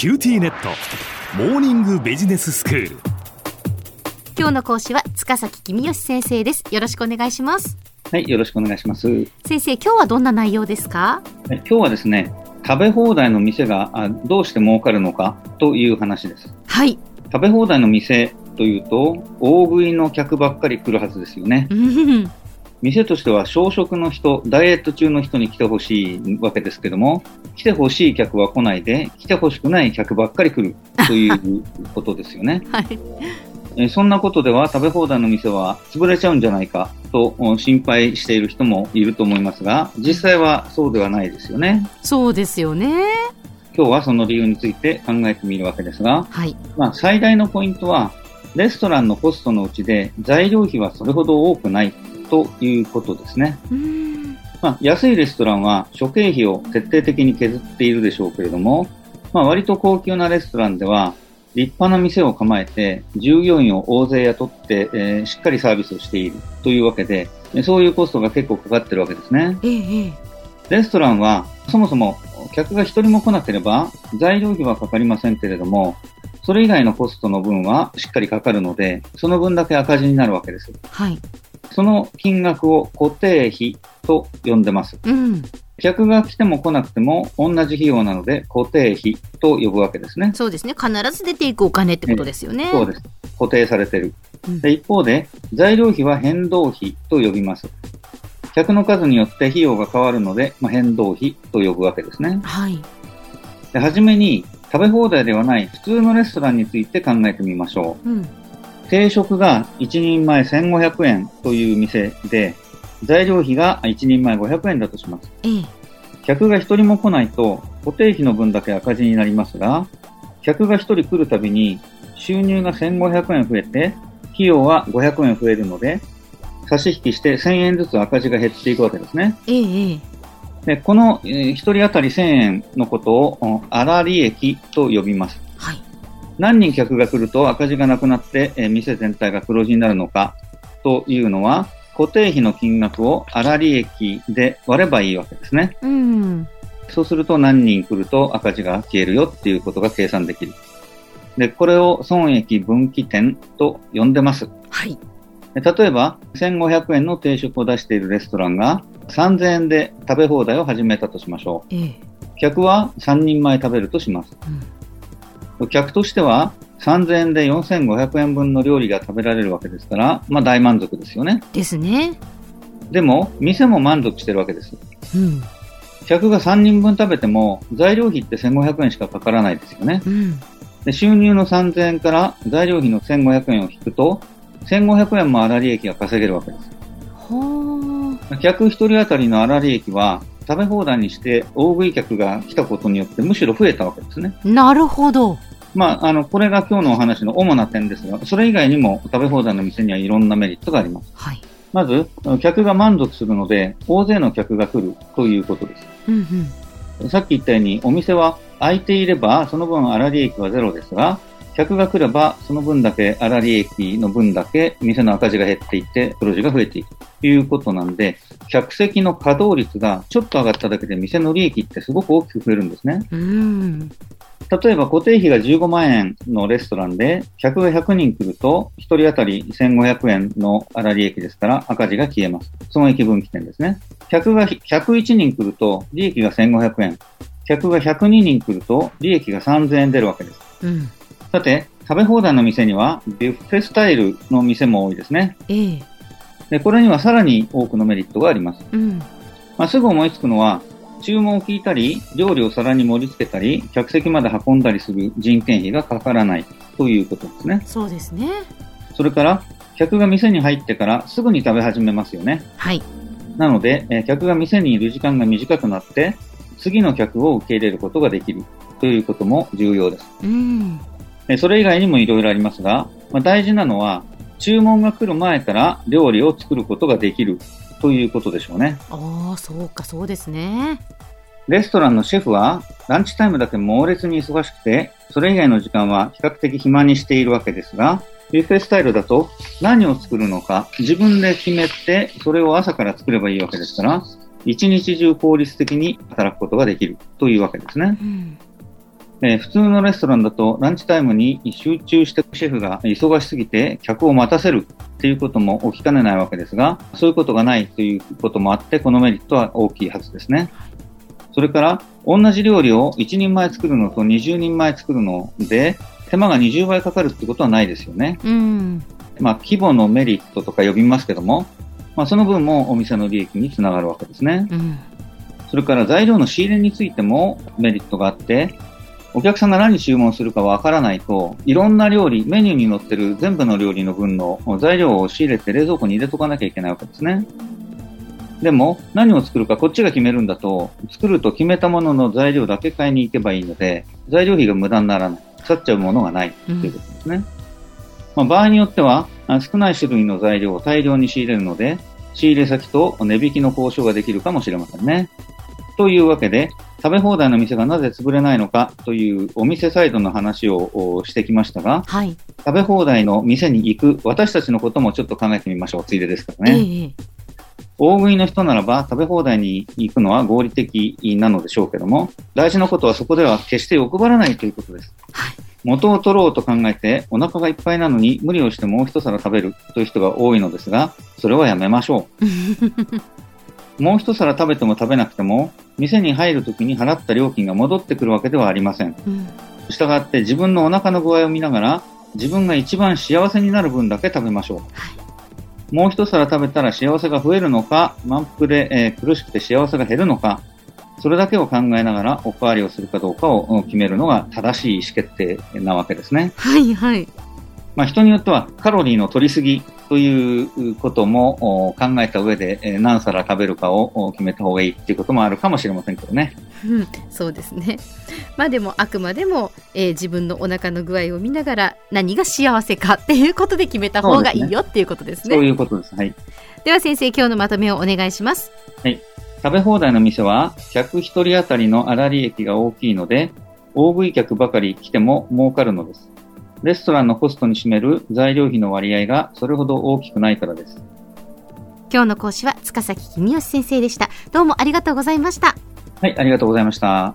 QTnet。モーニングビジネススクール。今日の講師は塚崎公義先生です。よろしくお願いします。はい、よろしくお願いします。はい、先生今日はどんな内容ですか？今日はですね、食べ放題の店があどうして儲かるのかという話です。はい。食べ放題の店というと、大食いの客ばっかり来るはずですよね。うん店としては小食の人、ダイエット中の人に来てほしいわけですけども、来てほしい客は来ないで、来てほしくない客ばっかり来る ということですよね。はいえーそんなことでは食べ放題の店は潰れちゃうんじゃないかとお心配している人もいると思いますが、実際はそうではないですよね。そうですよね今日はその理由について考えてみるわけですが、はいまあ、最大のポイントは、レストランのコストのうちで材料費はそれほど多くないということですね。うんまあ、安いレストランは諸経費を徹底的に削っているでしょうけれども、まあ、割と高級なレストランでは、立派な店を構えて、従業員を大勢雇って、えーしっかりサービスをしているというわけで、えそういうコストが結構かかってるわけですね。レストランは、そもそも客が一人も来なければ材料費はかかりませんけれども、それ以外のコストの分はしっかりかかるので、その分だけ赤字になるわけです。はいその金額を固定費と呼んでます。うん客が来ても来なくても同じ費用なので固定費と呼ぶわけですね。そうですね必ず出ていくお金ってことですよねそうです。固定されてる。うんで一方で、材料費は変動費と呼びます。客の数によって費用が変わるので、まあ、変動費と呼ぶわけですね。はいではじめに、食べ放題ではない普通のレストランについて考えてみましょうんう。定食が1人前1500円という店で、材料費が1人前500円だとします。ええ客が1人も来ないと固定費の分だけ赤字になりますが、客が1人来るたびに収入が1500円増えて、費用は500円増えるので、差し引きして1000円ずつ赤字が減っていくわけですね。で、この、えー1人当たり1000円のことを、お粗利益と呼びます。はい何人客が来ると赤字がなくなって、えー店全体が黒字になるのかというのは、固定費の金額を粗利益で割ればいいわけですね。うんそうすると何人来ると赤字が消えるよっていうことが計算できる。で、これを損益分岐点と呼んでます。はいで例えば、1500円の定食を出しているレストランが3000円で食べ放題を始めたとしましょええう。客は3人前食べるとします。客としては3000円で4500円分の料理が食べられるわけですから、まあ大満足ですよね。ですねでも、店も満足してるわけです。うん客が3人分食べても材料費って1500円しかかからないですよね。うんで収入の3000円から材料費の1500円を引くと、1500円も粗利益が稼げるわけです。客1人当たりの粗利益は、食べ放題にして大食い客が来たことによってむしろ増えたわけですね。なるほどまあ、あの、これが今日のお話の主な点ですが、それ以外にも食べ放題の店にはいろんなメリットがあります。はいまず、客が満足するので、大勢の客が来るということです。うんうんさっき言ったように、お店は空いていれば、その分粗利益はゼロですが、客が来れば、その分だけ、粗利益の分だけ、店の赤字が減っていって、黒字が増えていくということなんで、客席の稼働率がちょっと上がっただけで、店の利益ってすごく大きく増えるんですね。うん例えば、固定費が15万円のレストランで、客が100人来ると、1人当たり1500円の粗利益ですから、赤字が消えます。損益分岐点ですね。客が101人来ると、利益が1500円。客が102人来ると、利益が3000円出るわけです。うんさて、食べ放題の店には、ビュッフェスタイルの店も多いですね。ええで、これにはさらに多くのメリットがあります。うんまあ、すぐ思いつくのは、注文を聞いたり、料理を皿に盛り付けたり、客席まで運んだりする人件費がかからないということですね。そうですねそれから、客が店に入ってからすぐに食べ始めますよね。はいなので、えー客が店にいる時間が短くなって、次の客を受け入れることができるということも重要です。うんえーそれ以外にもいろいろありますが、まあ、大事なのは、注文が来る前から料理を作ることができるということでしょうね。ああそうかそうですねレストランのシェフはランチタイムだけ猛烈に忙しくて、それ以外の時間は比較的暇にしているわけですが、ビュッフェスタイルだと何を作るのか自分で決めて、それを朝から作ればいいわけですから、一日中効率的に働くことができるというわけですね。うんえー普通のレストランだとランチタイムに集中してシェフが忙しすぎて客を待たせるっていうことも起きかねないわけですが、そういうことがないということもあって、このメリットは大きいはずですね。それから、同じ料理を1人前作るのと20人前作るので、手間が20倍かかるってことはないですよね。うん。まあ、規模のメリットとか呼びますけども、まあ、その分もお店の利益につながるわけですね。うん。それから材料の仕入れについてもメリットがあって、お客さんが何注文するかわからないと、いろんな料理、メニューに載ってる全部の料理の分の材料を仕入れて冷蔵庫に入れとかなきゃいけないわけですね。でも、何を作るかこっちが決めるんだと、作ると決めたものの材料だけ買いに行けばいいので、材料費が無駄にならない。腐っちゃうものがないということですね。まあ、場合によっては、あ少ない種類の材料を大量に仕入れるので、仕入れ先と値引きの交渉ができるかもしれませんね。というわけで、食べ放題の店がなぜ潰れないのかというお店サイドの話をおしてきましたが、はい。食べ放題の店に行く私たちのこともちょっと考えてみましょう。ついでですからね。ええ大食いの人ならば食べ放題に行くのは合理的なのでしょうけども、大事なことはそこでは決して欲張らないということです。元を取ろうと考えてお腹がいっぱいなのに無理をしてもう一皿食べるという人が多いのですが、それはやめましょう。もう一皿食べても食べなくても、店に入るときに払った料金が戻ってくるわけではありません。うん。したがって自分のお腹の具合を見ながら、自分が一番幸せになる分だけ食べましょう。もう一皿食べたら幸せが増えるのか、満腹で、えー苦しくて幸せが減るのか、それだけを考えながらおかわりをするかどうかをうん決めるのが正しい意思決定なわけですね。はいはい。まあ、人によってはカロリーの取りすぎということもお考えた上で、えー何皿食べるかをお決めた方がいいっていうこともあるかもしれませんけどね。うん、そうですね。まあでもあくまでも、えー自分のお腹の具合を見ながら何が幸せかっていうことで決めた方がいいよっていうことですね。そういうことです。はい。では先生今日のまとめをお願いします。食べ放題の店は客一人当たりの粗利益が大きいので、大食い客ばかり来ても儲かるのです。レストランのコストに占める材料費の割合がそれほど大きくないからです。今日の講師は塚崎君吉先生でした。どうもありがとうございました。はい、ありがとうございました。